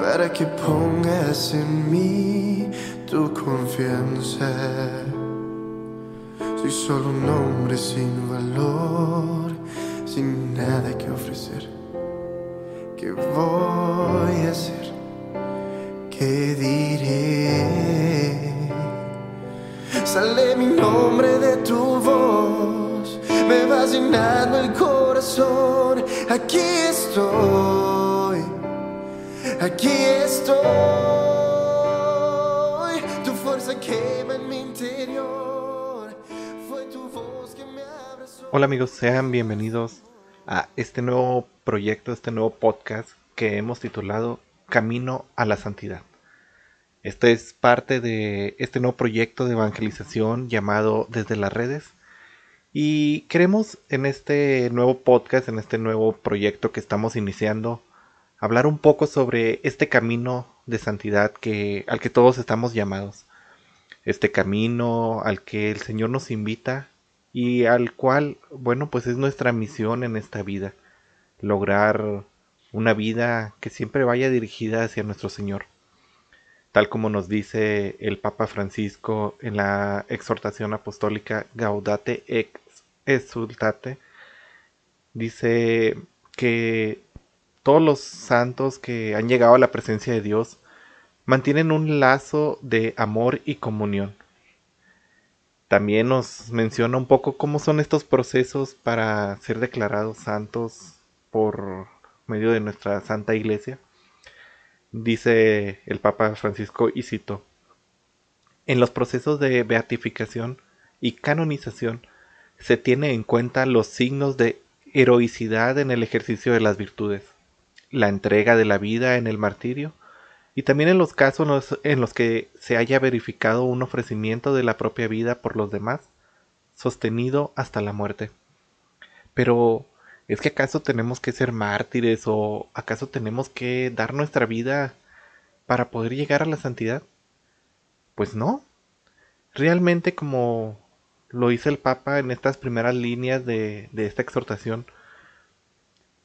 Para que pongas en mí tu confianza. Soy solo un hombre sin valor, sin nada que ofrecer. ¿Qué voy a hacer? ¿Qué diré? Sale mi nombre de tu voz, me vas llenando el corazón. Aquí estoy, aquí estoy. Tu fuerza quema en mi interior. Fue tu voz que me abrazó. Hola amigos, sean bienvenidos a este nuevo proyecto, este nuevo podcast que hemos titulado Camino a la Santidad. Este es parte de este nuevo proyecto de evangelización llamado Desde las redes. Y queremos en este nuevo podcast, en este nuevo proyecto que estamos iniciando, hablar un poco sobre este camino de santidad que, al que todos estamos llamados. Este camino al que el Señor nos invita y al cual, bueno, pues es nuestra misión en esta vida. Lograr una vida que siempre vaya dirigida hacia nuestro Señor tal como nos dice el Papa Francisco en la exhortación apostólica Gaudate ex exultate, dice que todos los santos que han llegado a la presencia de Dios mantienen un lazo de amor y comunión. También nos menciona un poco cómo son estos procesos para ser declarados santos por medio de nuestra Santa Iglesia dice el Papa Francisco y cito, en los procesos de beatificación y canonización se tiene en cuenta los signos de heroicidad en el ejercicio de las virtudes, la entrega de la vida en el martirio y también en los casos en los que se haya verificado un ofrecimiento de la propia vida por los demás, sostenido hasta la muerte. Pero ¿Es que acaso tenemos que ser mártires o acaso tenemos que dar nuestra vida para poder llegar a la santidad? Pues no. Realmente como lo dice el Papa en estas primeras líneas de, de esta exhortación,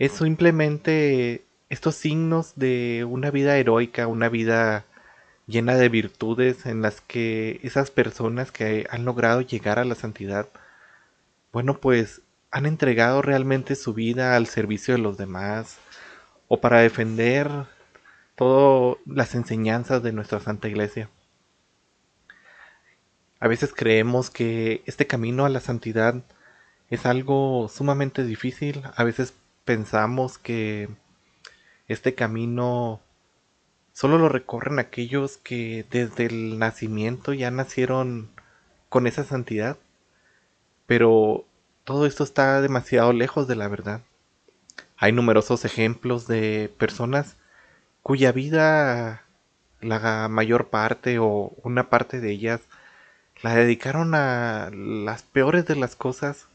es simplemente estos signos de una vida heroica, una vida llena de virtudes en las que esas personas que han logrado llegar a la santidad, bueno, pues han entregado realmente su vida al servicio de los demás o para defender todas las enseñanzas de nuestra Santa Iglesia. A veces creemos que este camino a la santidad es algo sumamente difícil. A veces pensamos que este camino solo lo recorren aquellos que desde el nacimiento ya nacieron con esa santidad. Pero todo esto está demasiado lejos de la verdad. Hay numerosos ejemplos de personas cuya vida, la mayor parte o una parte de ellas, la dedicaron a las peores de las cosas,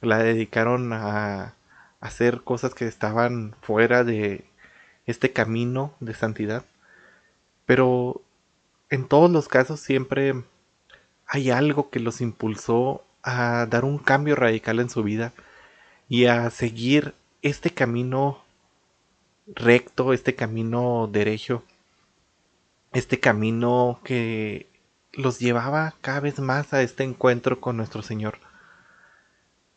la dedicaron a hacer cosas que estaban fuera de este camino de santidad. Pero en todos los casos siempre hay algo que los impulsó a dar un cambio radical en su vida y a seguir este camino recto, este camino derecho, este camino que los llevaba cada vez más a este encuentro con nuestro Señor.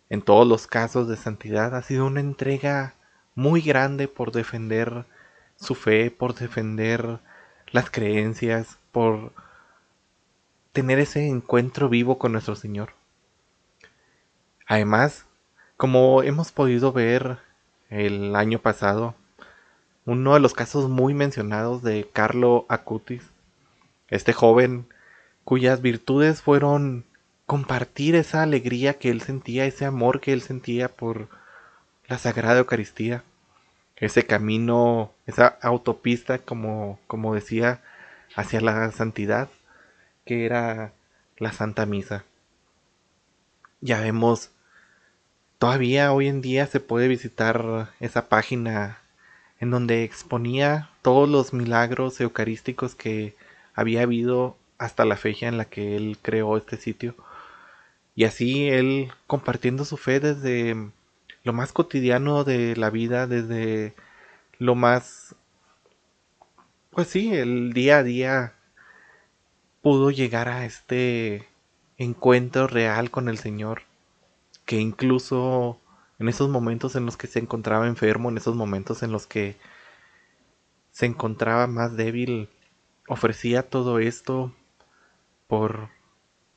En todos los casos de santidad ha sido una entrega muy grande por defender su fe, por defender las creencias, por tener ese encuentro vivo con nuestro Señor. Además, como hemos podido ver el año pasado, uno de los casos muy mencionados de Carlo Acutis, este joven cuyas virtudes fueron compartir esa alegría que él sentía, ese amor que él sentía por la Sagrada Eucaristía, ese camino, esa autopista, como, como decía, hacia la santidad, que era la Santa Misa. Ya vemos, todavía hoy en día se puede visitar esa página en donde exponía todos los milagros eucarísticos que había habido hasta la fecha en la que él creó este sitio. Y así él compartiendo su fe desde lo más cotidiano de la vida, desde lo más, pues sí, el día a día pudo llegar a este encuentro real con el Señor, que incluso en esos momentos en los que se encontraba enfermo, en esos momentos en los que se encontraba más débil, ofrecía todo esto por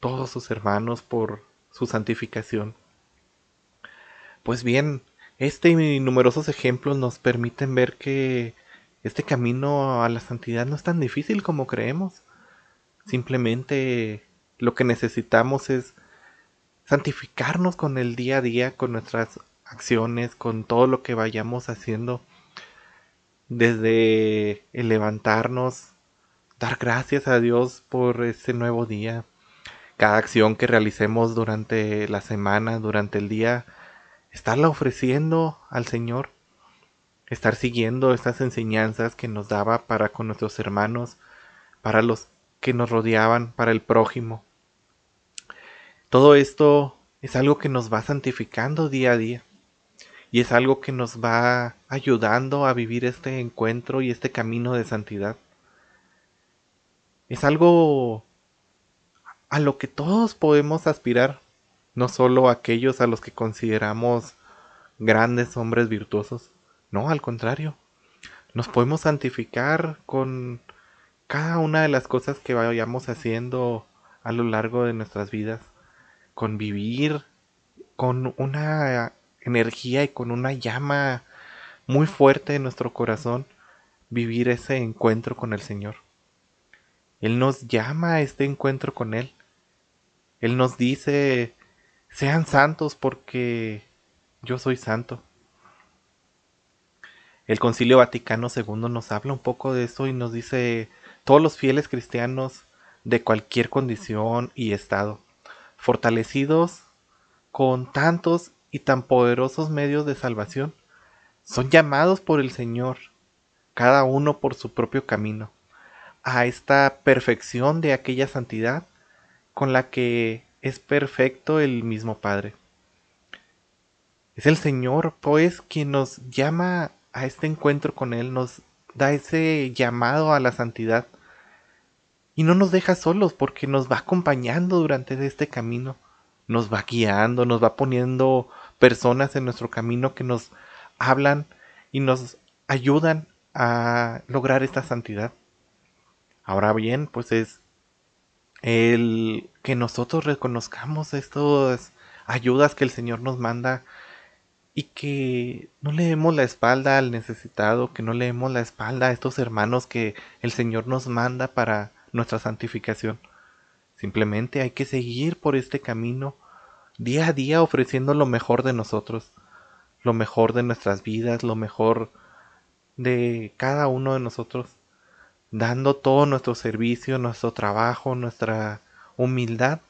todos sus hermanos, por su santificación. Pues bien, este y numerosos ejemplos nos permiten ver que este camino a la santidad no es tan difícil como creemos. Simplemente lo que necesitamos es santificarnos con el día a día, con nuestras acciones, con todo lo que vayamos haciendo. Desde el levantarnos, dar gracias a Dios por este nuevo día. Cada acción que realicemos durante la semana, durante el día, estarla ofreciendo al Señor, estar siguiendo estas enseñanzas que nos daba para con nuestros hermanos, para los que nos rodeaban, para el prójimo. Todo esto es algo que nos va santificando día a día y es algo que nos va ayudando a vivir este encuentro y este camino de santidad. Es algo a lo que todos podemos aspirar no solo aquellos a los que consideramos grandes hombres virtuosos, no, al contrario, nos podemos santificar con cada una de las cosas que vayamos haciendo a lo largo de nuestras vidas, con vivir con una energía y con una llama muy fuerte en nuestro corazón, vivir ese encuentro con el Señor. Él nos llama a este encuentro con Él. Él nos dice sean santos porque yo soy santo. El Concilio Vaticano II nos habla un poco de eso y nos dice todos los fieles cristianos de cualquier condición y estado, fortalecidos con tantos y tan poderosos medios de salvación, son llamados por el Señor, cada uno por su propio camino, a esta perfección de aquella santidad con la que es perfecto el mismo Padre. Es el Señor, pues, quien nos llama a este encuentro con Él, nos da ese llamado a la santidad y no nos deja solos porque nos va acompañando durante este camino, nos va guiando, nos va poniendo personas en nuestro camino que nos hablan y nos ayudan a lograr esta santidad. Ahora bien, pues es el que nosotros reconozcamos estas ayudas que el Señor nos manda y que no le demos la espalda al necesitado, que no le demos la espalda a estos hermanos que el Señor nos manda para nuestra santificación. Simplemente hay que seguir por este camino día a día ofreciendo lo mejor de nosotros, lo mejor de nuestras vidas, lo mejor de cada uno de nosotros dando todo nuestro servicio, nuestro trabajo, nuestra humildad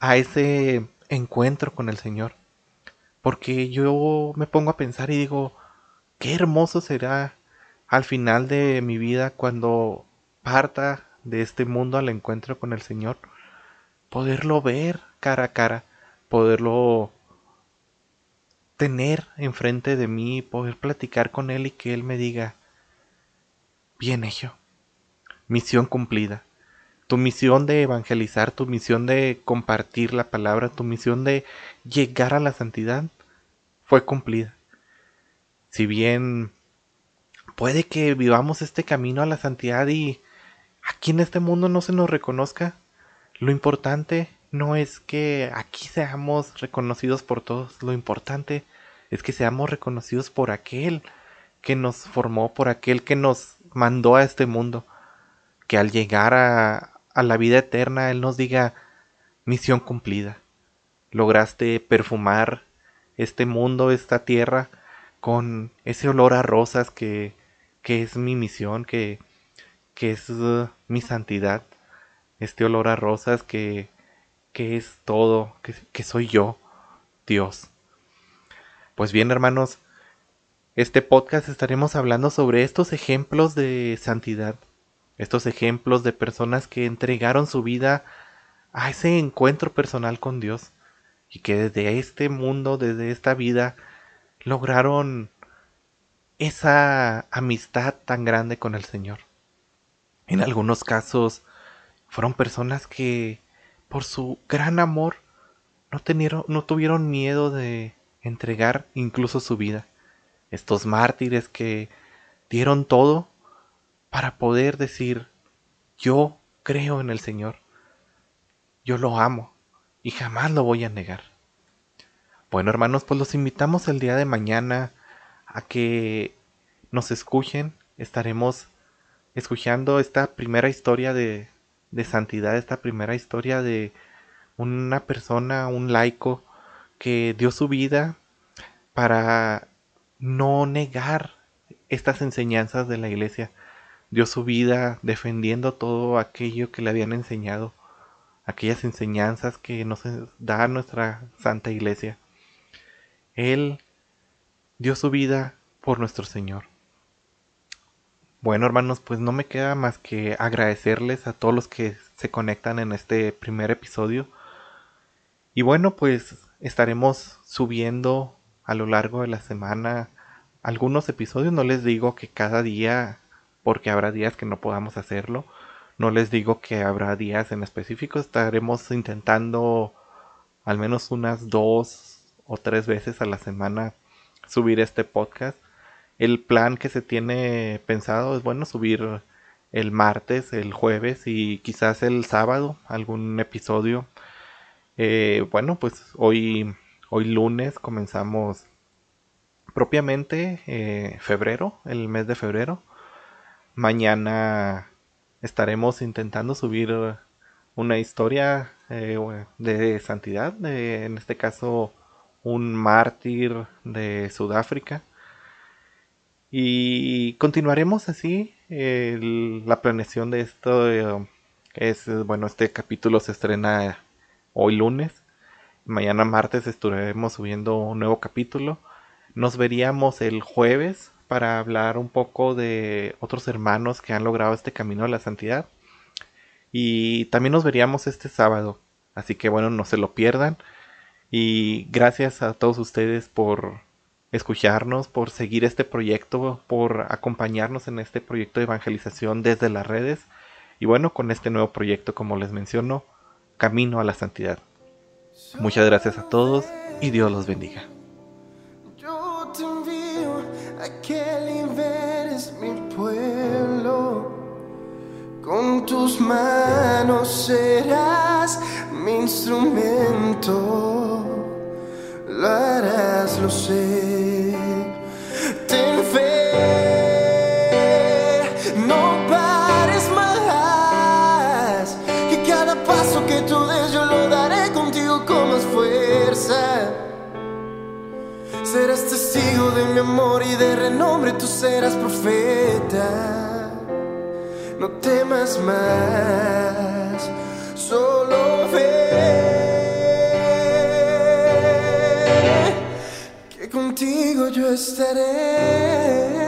a ese encuentro con el Señor. Porque yo me pongo a pensar y digo, qué hermoso será al final de mi vida cuando parta de este mundo al encuentro con el Señor, poderlo ver cara a cara, poderlo tener enfrente de mí, poder platicar con Él y que Él me diga, bien hecho, misión cumplida. Tu misión de evangelizar, tu misión de compartir la palabra, tu misión de llegar a la santidad fue cumplida. Si bien puede que vivamos este camino a la santidad y aquí en este mundo no se nos reconozca, lo importante no es que aquí seamos reconocidos por todos, lo importante es que seamos reconocidos por aquel que nos formó, por aquel que nos mandó a este mundo, que al llegar a, la vida eterna Él nos diga, misión cumplida. Lograste perfumar este mundo, esta tierra, con ese olor a rosas que, que es mi misión, que, que es uh, mi santidad, este olor a rosas que, que es todo, que, que soy yo, Dios. Pues bien, hermanos, este podcast estaremos hablando sobre estos ejemplos de santidad, estos ejemplos de personas que entregaron su vida a ese encuentro personal con Dios y que desde este mundo, desde esta vida, lograron esa amistad tan grande con el Señor. En algunos casos fueron personas que por su gran amor no, no tuvieron miedo de entregar incluso su vida. Estos mártires que dieron todo para poder decir, yo creo en el Señor, yo lo amo y jamás lo voy a negar. Bueno hermanos, pues los invitamos el día de mañana a que nos escuchen. Estaremos escuchando esta primera historia de, de santidad, esta primera historia de una persona, un laico, que dio su vida para no negar estas enseñanzas de la iglesia. Dio su vida defendiendo todo aquello que le habían enseñado, aquellas enseñanzas que nos da nuestra santa iglesia. Él dio su vida por nuestro Señor. Bueno, hermanos, pues no me queda más que agradecerles a todos los que se conectan en este primer episodio. Y bueno, pues estaremos subiendo a lo largo de la semana algunos episodios. No les digo que cada día, porque habrá días que no podamos hacerlo. No les digo que habrá días en específico. Estaremos intentando al menos unas dos o tres veces a la semana subir este podcast. El plan que se tiene pensado es bueno subir el martes, el jueves y quizás el sábado algún episodio. Eh, bueno, pues hoy, hoy lunes comenzamos propiamente eh, febrero, el mes de febrero. Mañana estaremos intentando subir una historia eh, de santidad, en este caso un mártir de Sudáfrica. Y continuaremos así la planeación de esto. Eh, es bueno, este capítulo se estrena hoy lunes. Mañana martes estaremos subiendo un nuevo capítulo. Nos veríamos el jueves para hablar un poco de otros hermanos que han logrado este camino a la santidad. Y también nos veríamos este sábado. Así que bueno, no se lo pierdan. Y gracias a todos ustedes por escucharnos, por seguir este proyecto, por acompañarnos en este proyecto de evangelización desde las redes. Y bueno, con este nuevo proyecto, como les menciono, Camino a la Santidad. Muchas gracias a todos y Dios los bendiga. Tus manos serás mi instrumento lo harás, lo sé. Ten fe, no pares más. Que cada paso que tú des yo lo daré contigo con más fuerza. Serás testigo de mi amor y de renombre, tú serás profeta. No temas más, solo ve. contigo yo estaré.